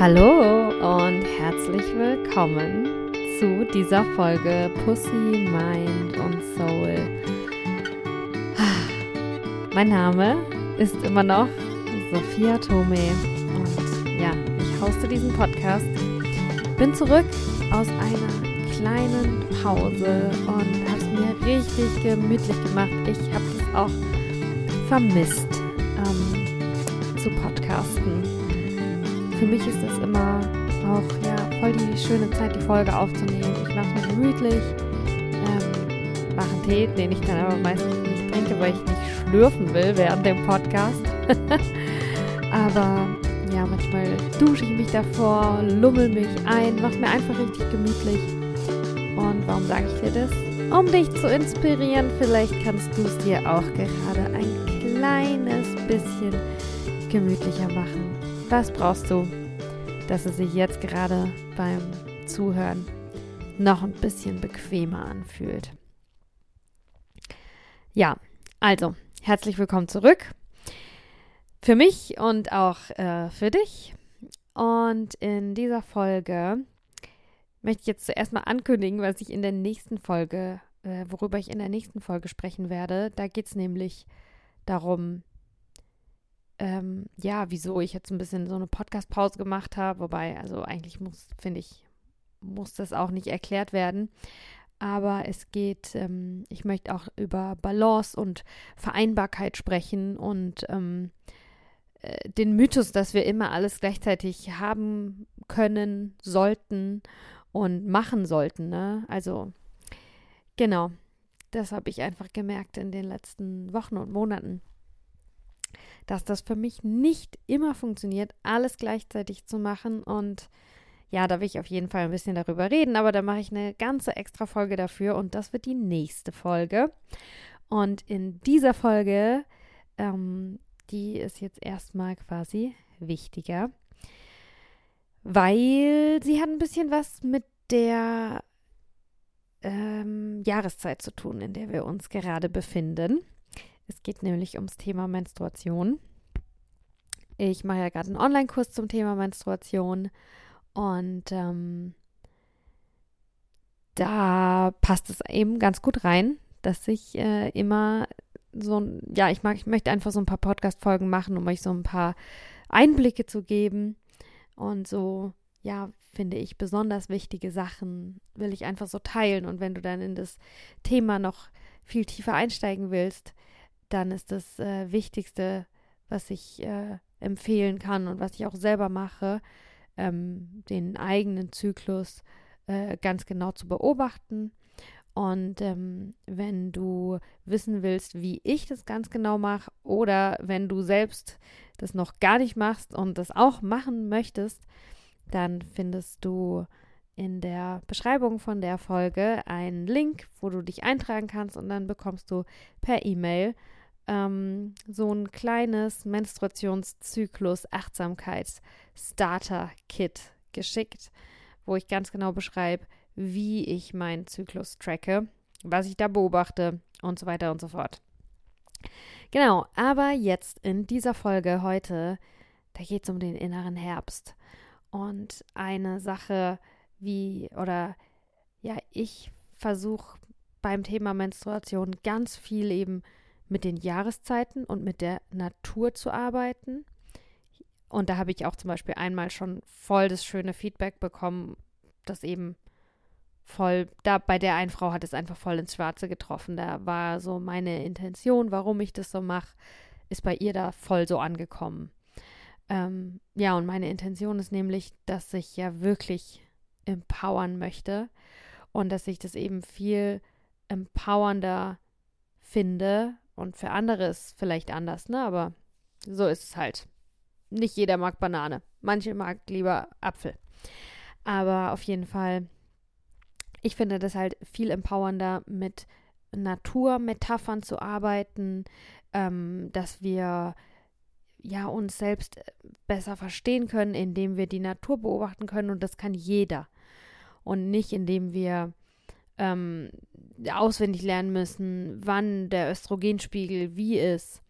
Hallo und herzlich willkommen zu dieser Folge Pussy, Mind und Soul. Mein Name ist immer noch Sophia Tome und ja, ich hoste diesen Podcast. Bin zurück aus einer kleinen Pause und habe es mir richtig gemütlich gemacht. Ich habe es auch vermisst ähm, zu podcasten. Für mich ist es immer auch ja voll die schöne Zeit, die Folge aufzunehmen. Ich mache es mir gemütlich, ähm, mache einen Tee, den ich dann aber meistens nicht trinke, weil ich nicht schlürfen will während dem Podcast. aber ja, manchmal dusche ich mich davor, lummel mich ein, mache mir einfach richtig gemütlich. Und warum sage ich dir das? Um dich zu inspirieren, vielleicht kannst du es dir auch gerade ein kleines bisschen gemütlicher machen. Was brauchst du, dass es sich jetzt gerade beim Zuhören noch ein bisschen bequemer anfühlt? Ja, also, herzlich willkommen zurück. Für mich und auch äh, für dich. Und in dieser Folge möchte ich jetzt zuerst mal ankündigen, was ich in der nächsten Folge, äh, worüber ich in der nächsten Folge sprechen werde. Da geht es nämlich darum, ähm, ja, wieso ich jetzt ein bisschen so eine Podcast-Pause gemacht habe. Wobei, also eigentlich muss, finde ich, muss das auch nicht erklärt werden. Aber es geht, ähm, ich möchte auch über Balance und Vereinbarkeit sprechen und ähm, äh, den Mythos, dass wir immer alles gleichzeitig haben können, sollten und machen sollten. Ne? Also genau, das habe ich einfach gemerkt in den letzten Wochen und Monaten, dass das für mich nicht immer funktioniert, alles gleichzeitig zu machen. Und ja, da will ich auf jeden Fall ein bisschen darüber reden, aber da mache ich eine ganze extra Folge dafür und das wird die nächste Folge. Und in dieser Folge, ähm, die ist jetzt erstmal quasi wichtiger, weil sie hat ein bisschen was mit der ähm, Jahreszeit zu tun, in der wir uns gerade befinden. Es geht nämlich ums Thema Menstruation. Ich mache ja gerade einen Online-Kurs zum Thema Menstruation und ähm, da passt es eben ganz gut rein, dass ich äh, immer so, ja, ich mag, ich möchte einfach so ein paar Podcast-Folgen machen, um euch so ein paar Einblicke zu geben und so ja, finde ich, besonders wichtige Sachen will ich einfach so teilen. Und wenn du dann in das Thema noch viel tiefer einsteigen willst, dann ist das äh, Wichtigste, was ich äh, empfehlen kann und was ich auch selber mache, ähm, den eigenen Zyklus äh, ganz genau zu beobachten. Und ähm, wenn du wissen willst, wie ich das ganz genau mache, oder wenn du selbst das noch gar nicht machst und das auch machen möchtest, dann findest du in der Beschreibung von der Folge einen Link, wo du dich eintragen kannst und dann bekommst du per E-Mail ähm, so ein kleines Menstruationszyklus Achtsamkeits Starter Kit geschickt, wo ich ganz genau beschreibe, wie ich meinen Zyklus tracke, was ich da beobachte und so weiter und so fort. Genau, aber jetzt in dieser Folge heute, da geht es um den inneren Herbst. Und eine Sache, wie, oder ja, ich versuche beim Thema Menstruation ganz viel eben mit den Jahreszeiten und mit der Natur zu arbeiten. Und da habe ich auch zum Beispiel einmal schon voll das schöne Feedback bekommen, dass eben voll, da bei der einen Frau hat es einfach voll ins Schwarze getroffen. Da war so meine Intention, warum ich das so mache, ist bei ihr da voll so angekommen. Ähm, ja, und meine Intention ist nämlich, dass ich ja wirklich empowern möchte und dass ich das eben viel empowernder finde und für andere ist vielleicht anders, ne? Aber so ist es halt. Nicht jeder mag Banane. Manche mag lieber Apfel. Aber auf jeden Fall, ich finde das halt viel empowernder, mit Naturmetaphern zu arbeiten, ähm, dass wir ja uns selbst äh, besser verstehen können, indem wir die Natur beobachten können und das kann jeder und nicht indem wir ähm, auswendig lernen müssen, wann der Östrogenspiegel wie ist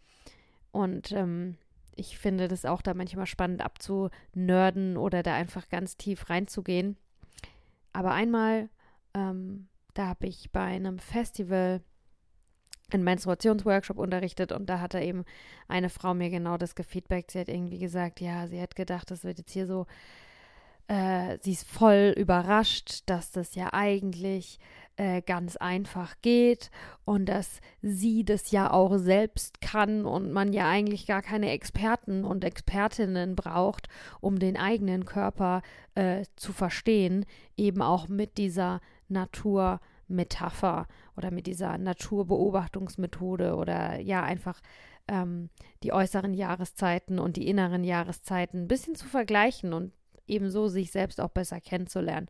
und ähm, ich finde das auch da manchmal spannend abzunörden oder da einfach ganz tief reinzugehen. Aber einmal, ähm, da habe ich bei einem Festival einen Menstruationsworkshop unterrichtet und da hatte eben eine Frau mir genau das gefeedbackt. Sie hat irgendwie gesagt, ja, sie hat gedacht, das wird jetzt hier so, äh, sie ist voll überrascht, dass das ja eigentlich äh, ganz einfach geht und dass sie das ja auch selbst kann und man ja eigentlich gar keine Experten und Expertinnen braucht, um den eigenen Körper äh, zu verstehen, eben auch mit dieser Naturmetapher oder mit dieser Naturbeobachtungsmethode oder ja einfach ähm, die äußeren Jahreszeiten und die inneren Jahreszeiten ein bisschen zu vergleichen und ebenso sich selbst auch besser kennenzulernen.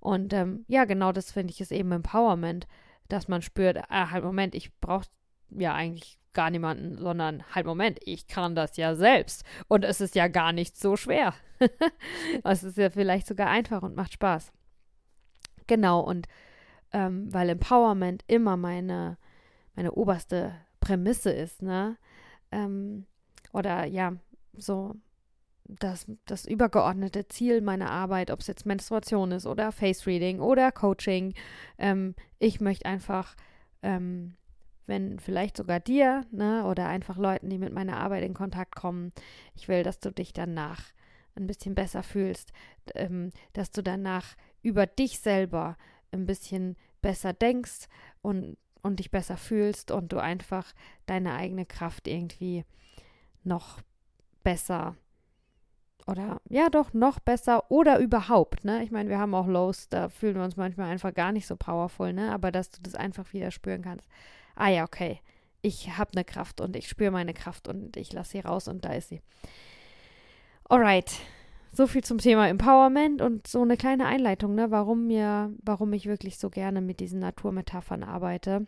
Und ähm, ja, genau das finde ich ist eben Empowerment, dass man spürt, ah, halt Moment, ich brauche ja eigentlich gar niemanden, sondern halt Moment, ich kann das ja selbst. Und es ist ja gar nicht so schwer. es ist ja vielleicht sogar einfach und macht Spaß. Genau, und ähm, weil Empowerment immer meine, meine oberste Prämisse ist, ne? Ähm, oder ja, so das, das übergeordnete Ziel meiner Arbeit, ob es jetzt Menstruation ist oder Face Reading oder Coaching. Ähm, ich möchte einfach, ähm, wenn vielleicht sogar dir ne, oder einfach Leuten, die mit meiner Arbeit in Kontakt kommen, ich will, dass du dich danach ein bisschen besser fühlst, ähm, dass du danach über dich selber ein bisschen besser denkst und, und dich besser fühlst und du einfach deine eigene Kraft irgendwie noch besser oder ja doch noch besser oder überhaupt, ne? Ich meine, wir haben auch Lows, da fühlen wir uns manchmal einfach gar nicht so powerful, ne? Aber dass du das einfach wieder spüren kannst. Ah ja, okay. Ich habe eine Kraft und ich spüre meine Kraft und ich lasse sie raus und da ist sie. Alright. So viel zum Thema Empowerment und so eine kleine Einleitung, ne, warum mir, warum ich wirklich so gerne mit diesen Naturmetaphern arbeite.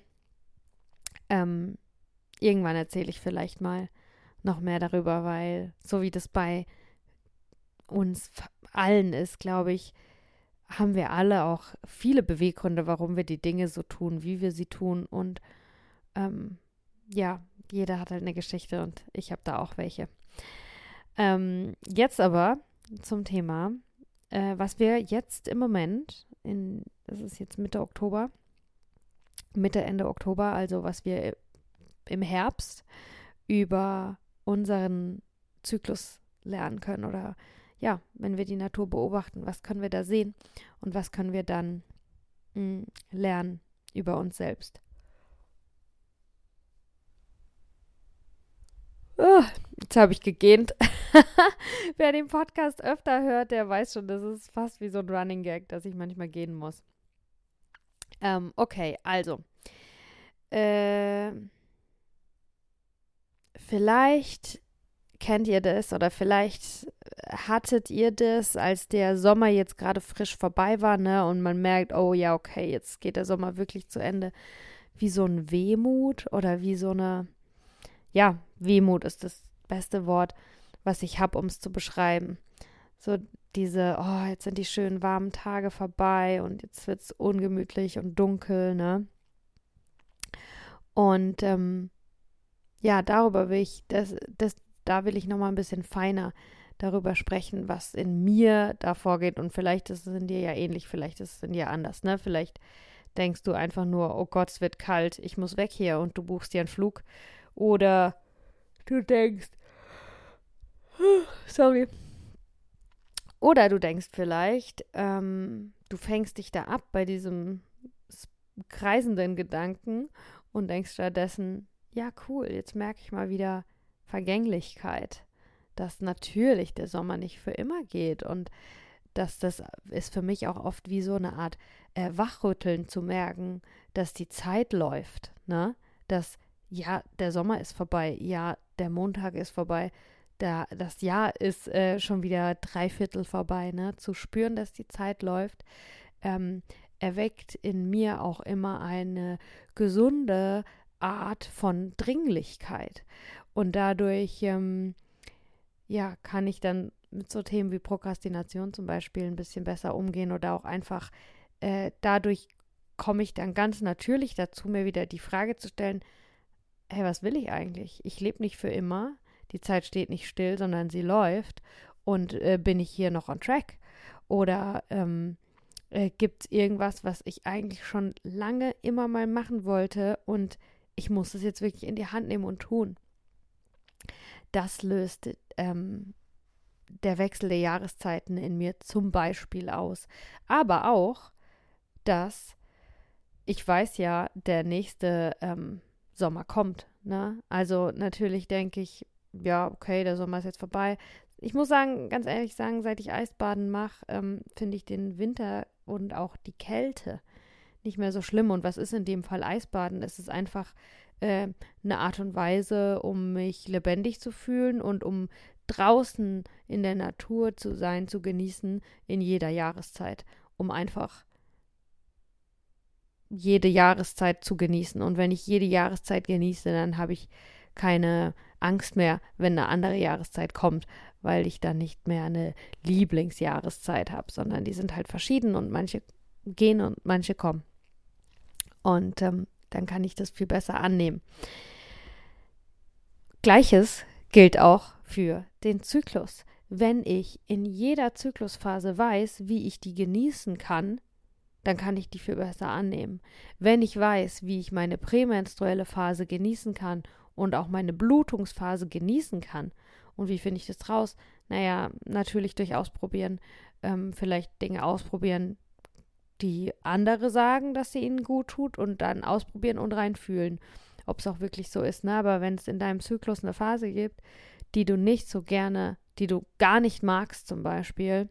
Ähm, irgendwann erzähle ich vielleicht mal noch mehr darüber, weil so wie das bei uns allen ist, glaube ich, haben wir alle auch viele Beweggründe, warum wir die Dinge so tun, wie wir sie tun. Und ähm, ja, jeder hat halt eine Geschichte und ich habe da auch welche. Ähm, jetzt aber zum Thema, äh, was wir jetzt im Moment, in, das ist jetzt Mitte Oktober, Mitte, Ende Oktober, also was wir im Herbst über unseren Zyklus lernen können oder ja, wenn wir die Natur beobachten, was können wir da sehen und was können wir dann mh, hm, lernen über uns selbst. Oh, jetzt habe ich gegähnt. Wer den Podcast öfter hört, der weiß schon, das ist fast wie so ein Running Gag, dass ich manchmal gehen muss. Ähm, okay, also. Äh, vielleicht kennt ihr das oder vielleicht hattet ihr das, als der Sommer jetzt gerade frisch vorbei war, ne, und man merkt, oh ja, okay, jetzt geht der Sommer wirklich zu Ende, wie so ein Wehmut oder wie so eine, ja, Wehmut ist das beste Wort, was ich habe, um es zu beschreiben. So diese, oh, jetzt sind die schönen warmen Tage vorbei und jetzt wird es ungemütlich und dunkel, ne? Und ähm, ja, darüber will ich, das, das, da will ich nochmal ein bisschen feiner darüber sprechen, was in mir da vorgeht. Und vielleicht ist es in dir ja ähnlich, vielleicht ist es in dir anders, ne? Vielleicht denkst du einfach nur, oh Gott, es wird kalt, ich muss weg hier und du buchst dir einen Flug. Oder du denkst, sorry. Oder du denkst vielleicht, ähm, du fängst dich da ab bei diesem kreisenden Gedanken und denkst stattdessen, ja cool, jetzt merke ich mal wieder Vergänglichkeit dass natürlich der Sommer nicht für immer geht und dass das ist für mich auch oft wie so eine Art äh, Wachrütteln zu merken, dass die Zeit läuft, ne? Dass ja, der Sommer ist vorbei, ja, der Montag ist vorbei, der, das Jahr ist äh, schon wieder drei Viertel vorbei, ne? Zu spüren, dass die Zeit läuft, ähm, erweckt in mir auch immer eine gesunde Art von Dringlichkeit. Und dadurch ähm, ja, kann ich dann mit so Themen wie Prokrastination zum Beispiel ein bisschen besser umgehen oder auch einfach äh, dadurch komme ich dann ganz natürlich dazu, mir wieder die Frage zu stellen, hey, was will ich eigentlich? Ich lebe nicht für immer. die Zeit steht nicht still, sondern sie läuft und äh, bin ich hier noch on track? Oder ähm, äh, gibt es irgendwas, was ich eigentlich schon lange immer mal machen wollte und ich muss es jetzt wirklich in die Hand nehmen und tun? Das löst ähm, der Wechsel der Jahreszeiten in mir zum Beispiel aus. Aber auch, dass ich weiß ja, der nächste ähm, Sommer kommt. Ne? Also natürlich denke ich, ja, okay, der Sommer ist jetzt vorbei. Ich muss sagen, ganz ehrlich sagen, seit ich Eisbaden mache, ähm, finde ich den Winter und auch die Kälte nicht mehr so schlimm. Und was ist in dem Fall Eisbaden? Es ist einfach äh, eine Art und Weise, um mich lebendig zu fühlen und um draußen in der Natur zu sein, zu genießen in jeder Jahreszeit, um einfach jede Jahreszeit zu genießen. Und wenn ich jede Jahreszeit genieße, dann habe ich keine Angst mehr, wenn eine andere Jahreszeit kommt, weil ich dann nicht mehr eine Lieblingsjahreszeit habe, sondern die sind halt verschieden und manche gehen und manche kommen. Und ähm, dann kann ich das viel besser annehmen. Gleiches gilt auch für den Zyklus. Wenn ich in jeder Zyklusphase weiß, wie ich die genießen kann, dann kann ich die viel besser annehmen. Wenn ich weiß, wie ich meine prämenstruelle Phase genießen kann und auch meine Blutungsphase genießen kann, und wie finde ich das raus? Naja, natürlich durch Ausprobieren, ähm, vielleicht Dinge ausprobieren, die andere sagen, dass sie ihnen gut tut und dann ausprobieren und reinfühlen, ob es auch wirklich so ist. Ne? Aber wenn es in deinem Zyklus eine Phase gibt, die du nicht so gerne, die du gar nicht magst zum Beispiel,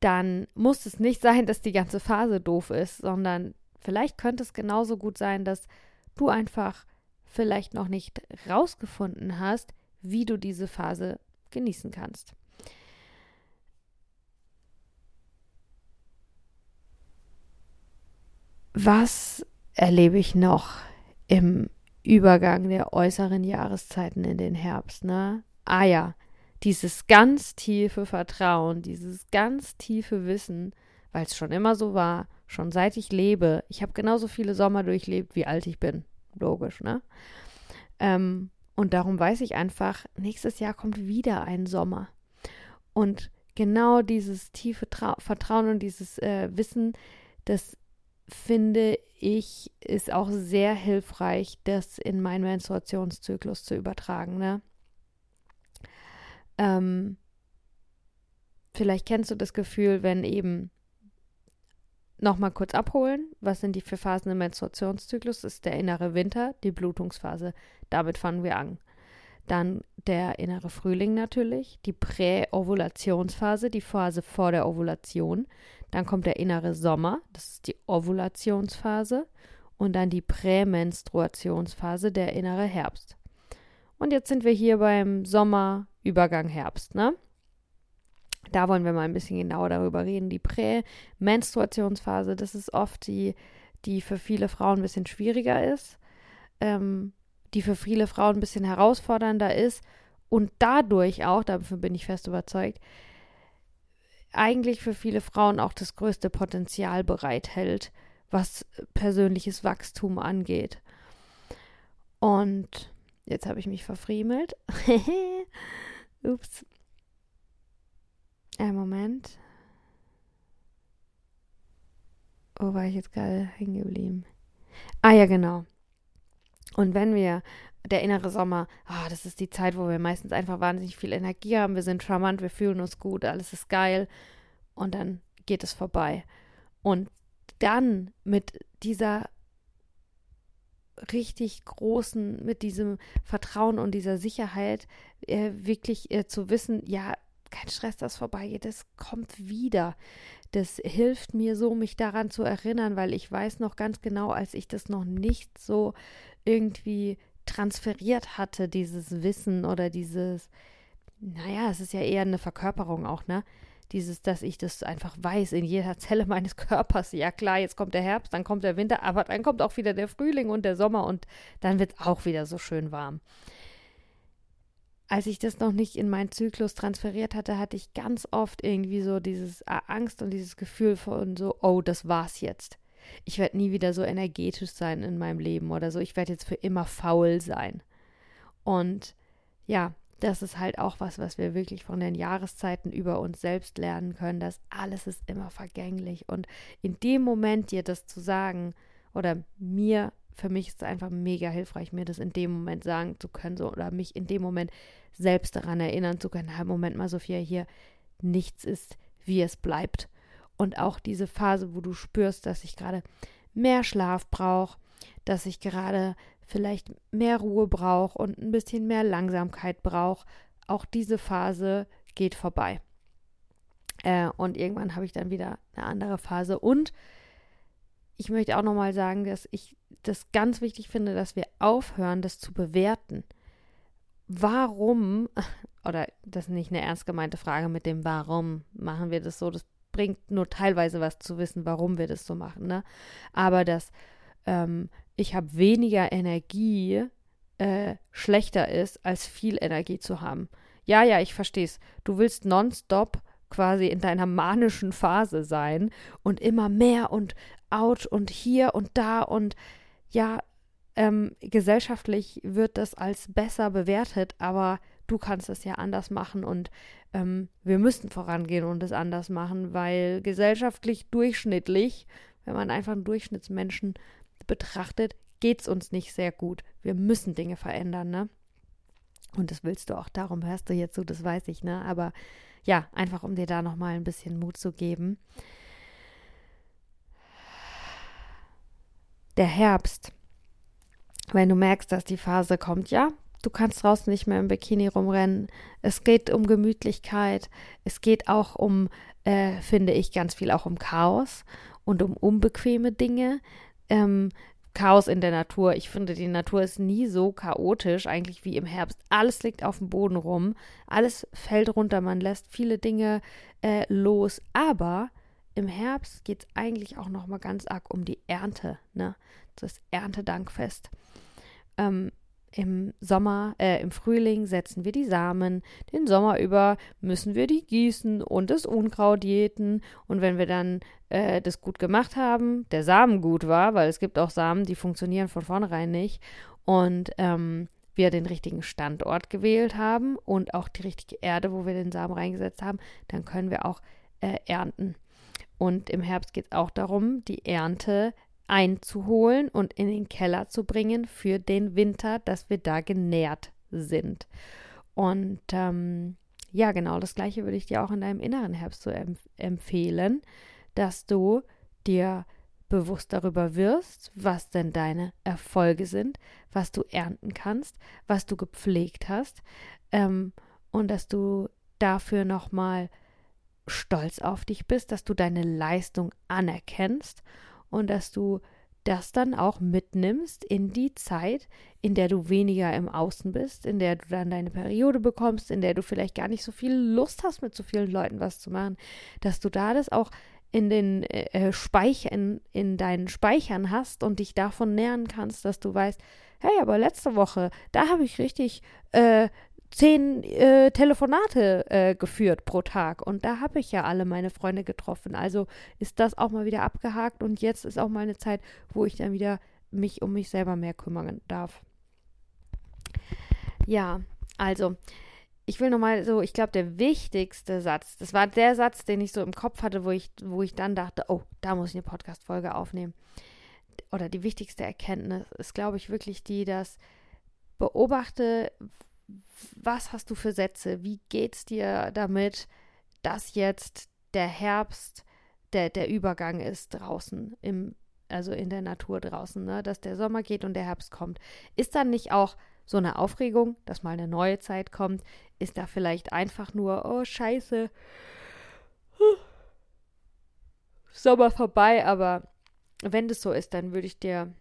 dann muss es nicht sein, dass die ganze Phase doof ist, sondern vielleicht könnte es genauso gut sein, dass du einfach vielleicht noch nicht rausgefunden hast, wie du diese Phase genießen kannst. Was erlebe ich noch im Übergang der äußeren Jahreszeiten in den Herbst, ne? Ah ja, dieses ganz tiefe Vertrauen, dieses ganz tiefe Wissen, weil es schon immer so war, schon seit ich lebe. Ich habe genauso viele Sommer durchlebt, wie alt ich bin. Logisch, ne? Ähm, und darum weiß ich einfach, nächstes Jahr kommt wieder ein Sommer. Und genau dieses tiefe Trau Vertrauen und dieses äh, Wissen, das finde ich, ist auch sehr hilfreich, das in meinen Menstruationszyklus zu übertragen. Ne? Ähm, vielleicht kennst du das Gefühl, wenn eben nochmal kurz abholen, was sind die vier Phasen im Menstruationszyklus? Das ist der innere Winter, die Blutungsphase. Damit fangen wir an. Dann der innere Frühling natürlich, die Präovulationsphase, die Phase vor der Ovulation. Dann kommt der innere Sommer, das ist die Ovulationsphase. Und dann die Prämenstruationsphase, der innere Herbst. Und jetzt sind wir hier beim Sommer, Übergang Herbst, ne? Da wollen wir mal ein bisschen genauer darüber reden. Die Prämenstruationsphase, das ist oft die, die für viele Frauen ein bisschen schwieriger ist, ähm, die für viele Frauen ein bisschen herausfordernder ist und dadurch auch, dafür bin ich fest überzeugt, eigentlich für viele Frauen auch das größte Potenzial bereithält, was persönliches Wachstum angeht. Und jetzt habe ich mich verfriemelt. Ups. Ein Moment. Wo war ich jetzt gerade hängen geblieben? Ah ja, genau. Und wenn wir der innere Sommer, ah, das ist die Zeit, wo wir meistens einfach wahnsinnig viel Energie haben, wir sind charmant, wir fühlen uns gut, alles ist geil und dann geht es vorbei. Und dann mit dieser richtig großen, mit diesem Vertrauen und dieser Sicherheit äh, wirklich äh, zu wissen, ja, kein Stress, das vorbeigeht, das kommt wieder. Das hilft mir so, mich daran zu erinnern, weil ich weiß noch ganz genau, als ich das noch nicht so irgendwie transferiert hatte, dieses Wissen oder dieses, naja, es ist ja eher eine Verkörperung auch, ne? Dieses, dass ich das einfach weiß in jeder Zelle meines Körpers. Ja klar, jetzt kommt der Herbst, dann kommt der Winter, aber dann kommt auch wieder der Frühling und der Sommer und dann wird es auch wieder so schön warm. Als ich das noch nicht in meinen Zyklus transferiert hatte, hatte ich ganz oft irgendwie so dieses Angst und dieses Gefühl von so, oh, das war's jetzt ich werde nie wieder so energetisch sein in meinem Leben oder so. Ich werde jetzt für immer faul sein. Und ja, das ist halt auch was, was wir wirklich von den Jahreszeiten über uns selbst lernen können, dass alles ist immer vergänglich. Und in dem Moment dir das zu sagen, oder mir, für mich ist es einfach mega hilfreich, mir das in dem Moment sagen zu können, so, oder mich in dem Moment selbst daran erinnern zu können, halt, Moment mal, Sophia, hier, nichts ist, wie es bleibt. Und auch diese Phase, wo du spürst, dass ich gerade mehr Schlaf brauche, dass ich gerade vielleicht mehr Ruhe brauche und ein bisschen mehr Langsamkeit brauche, auch diese Phase geht vorbei. Äh, und irgendwann habe ich dann wieder eine andere Phase. Und ich möchte auch nochmal sagen, dass ich das ganz wichtig finde, dass wir aufhören, das zu bewerten. Warum, oder das ist nicht eine ernst gemeinte Frage mit dem Warum machen wir das so, das bringt nur teilweise was zu wissen, warum wir das so machen, ne? Aber dass ähm, ich habe weniger Energie äh, schlechter ist, als viel Energie zu haben. Ja, ja, ich verstehe es. Du willst nonstop quasi in deiner manischen Phase sein und immer mehr und out und hier und da und ja, ähm, gesellschaftlich wird das als besser bewertet, aber du kannst es ja anders machen und ähm, wir müssen vorangehen und es anders machen, weil gesellschaftlich durchschnittlich, wenn man einfach einen Durchschnittsmenschen betrachtet, geht es uns nicht sehr gut. Wir müssen Dinge verändern, ne? Und das willst du auch, darum hörst du jetzt so, das weiß ich, ne? Aber ja, einfach um dir da nochmal ein bisschen Mut zu geben. Der Herbst. Wenn du merkst, dass die Phase kommt, ja, du kannst draußen nicht mehr im Bikini rumrennen. Es geht um Gemütlichkeit. Es geht auch um, äh, finde ich, ganz viel auch um Chaos und um unbequeme Dinge. Ähm, Chaos in der Natur. Ich finde, die Natur ist nie so chaotisch, eigentlich wie im Herbst. Alles liegt auf dem Boden rum, alles fällt runter, man lässt viele Dinge äh, los. Aber im Herbst geht es eigentlich auch noch mal ganz arg um die Ernte, ne? Das Erntedankfest. Ähm, im Sommer, äh, im Frühling setzen wir die Samen. Den Sommer über müssen wir die gießen und das Unkraut jäten. Und wenn wir dann äh, das gut gemacht haben, der Samen gut war, weil es gibt auch Samen, die funktionieren von vornherein nicht. Und ähm, wir den richtigen Standort gewählt haben und auch die richtige Erde, wo wir den Samen reingesetzt haben, dann können wir auch äh, ernten. Und im Herbst geht es auch darum, die Ernte einzuholen und in den Keller zu bringen für den Winter, dass wir da genährt sind. Und ähm, ja, genau, das gleiche würde ich dir auch in deinem inneren Herbst so empf empfehlen, dass du dir bewusst darüber wirst, was denn deine Erfolge sind, was du ernten kannst, was du gepflegt hast ähm, und dass du dafür nochmal stolz auf dich bist, dass du deine Leistung anerkennst und dass du das dann auch mitnimmst in die Zeit, in der du weniger im Außen bist, in der du dann deine Periode bekommst, in der du vielleicht gar nicht so viel Lust hast, mit so vielen Leuten was zu machen, dass du da das auch in den äh, äh Speichern, in deinen Speichern hast und dich davon nähern kannst, dass du weißt, hey, aber letzte Woche, da habe ich richtig äh, zehn äh, Telefonate äh, geführt pro Tag und da habe ich ja alle meine Freunde getroffen. Also ist das auch mal wieder abgehakt und jetzt ist auch mal eine Zeit, wo ich dann wieder mich um mich selber mehr kümmern darf. Ja, also ich will nochmal so, ich glaube, der wichtigste Satz, das war der Satz, den ich so im Kopf hatte, wo ich, wo ich dann dachte, oh, da muss ich eine Podcast-Folge aufnehmen. Oder die wichtigste Erkenntnis ist, glaube ich, wirklich die, dass beobachte, was hast du für Sätze? Wie geht's dir damit, dass jetzt der Herbst der, der Übergang ist draußen, im, also in der Natur draußen, ne? dass der Sommer geht und der Herbst kommt? Ist dann nicht auch so eine Aufregung, dass mal eine neue Zeit kommt? Ist da vielleicht einfach nur, oh Scheiße, Sommer vorbei, aber wenn das so ist, dann würde ich dir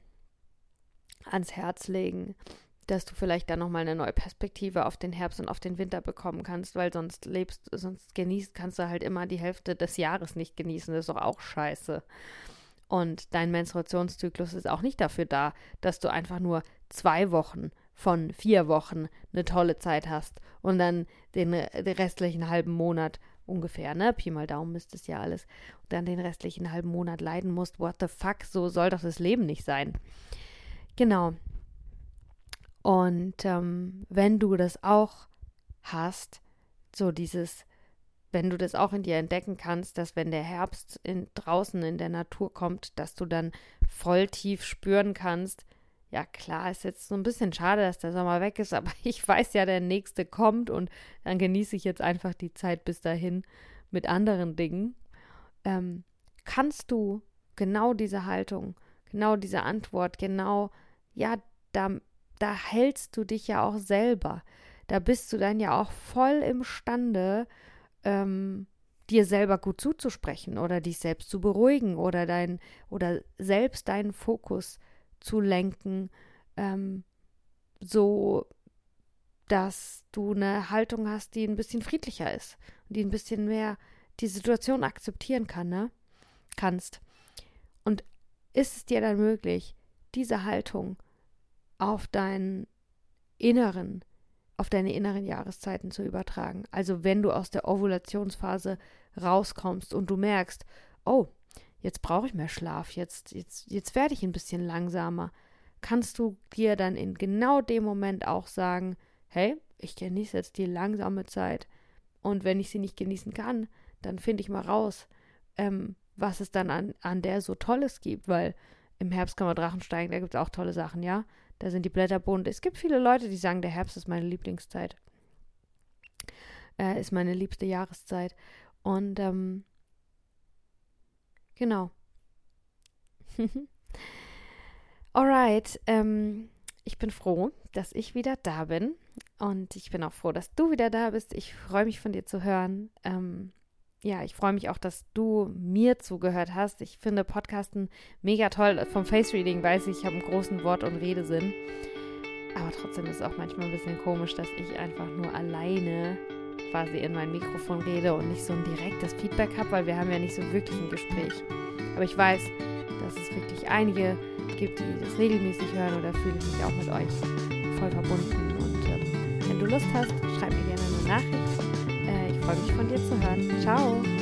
ans Herz legen, dass du vielleicht dann nochmal eine neue Perspektive auf den Herbst und auf den Winter bekommen kannst, weil sonst lebst, sonst genießt, kannst du halt immer die Hälfte des Jahres nicht genießen. Das ist doch auch scheiße. Und dein Menstruationszyklus ist auch nicht dafür da, dass du einfach nur zwei Wochen von vier Wochen eine tolle Zeit hast und dann den, den restlichen halben Monat ungefähr, ne? Pi mal Daumen ist das ja alles. Und dann den restlichen halben Monat leiden musst. What the fuck? So soll doch das Leben nicht sein. Genau. Und ähm, wenn du das auch hast, so dieses, wenn du das auch in dir entdecken kannst, dass wenn der Herbst in, draußen in der Natur kommt, dass du dann voll tief spüren kannst, ja klar, ist jetzt so ein bisschen schade, dass der Sommer weg ist, aber ich weiß ja, der nächste kommt und dann genieße ich jetzt einfach die Zeit bis dahin mit anderen Dingen. Ähm, kannst du genau diese Haltung, genau diese Antwort, genau, ja, da, da hältst du dich ja auch selber. Da bist du dann ja auch voll imstande, ähm, dir selber gut zuzusprechen oder dich selbst zu beruhigen oder dein oder selbst deinen Fokus zu lenken, ähm, so dass du eine Haltung hast, die ein bisschen friedlicher ist und die ein bisschen mehr die Situation akzeptieren kann, ne? kannst. Und ist es dir dann möglich, diese Haltung auf deinen inneren, auf deine inneren Jahreszeiten zu übertragen? Also wenn du aus der Ovulationsphase rauskommst und du merkst, oh, jetzt brauche ich mehr Schlaf, jetzt, jetzt, jetzt werde ich ein bisschen langsamer, kannst du dir dann in genau dem Moment auch sagen, hey, ich genieße jetzt die langsame Zeit und wenn ich sie nicht genießen kann, dann finde ich mal raus, ähm, was es dann an, an der so Tolles gibt, weil im Herbst kann man Drachen steigen, da gibt es auch tolle Sachen, ja. Da sind die Blätter bunt. Es gibt viele Leute, die sagen, der Herbst ist meine Lieblingszeit. Äh, ist meine liebste Jahreszeit. Und ähm, genau. Alright, ähm, ich bin froh, dass ich wieder da bin. Und ich bin auch froh, dass du wieder da bist. Ich freue mich von dir zu hören. Ähm, ja, ich freue mich auch, dass du mir zugehört hast. Ich finde Podcasten mega toll. Vom Face Reading weiß ich, ich habe einen großen Wort- und Redesinn. Aber trotzdem ist es auch manchmal ein bisschen komisch, dass ich einfach nur alleine quasi in mein Mikrofon rede und nicht so ein direktes Feedback habe, weil wir haben ja nicht so wirklich ein Gespräch. Aber ich weiß, dass es wirklich einige gibt, die das regelmäßig hören oder fühle ich mich auch mit euch voll verbunden. Und ähm, wenn du Lust hast, schreib mir gerne eine Nachricht freue mich von dir zu hören. Ciao.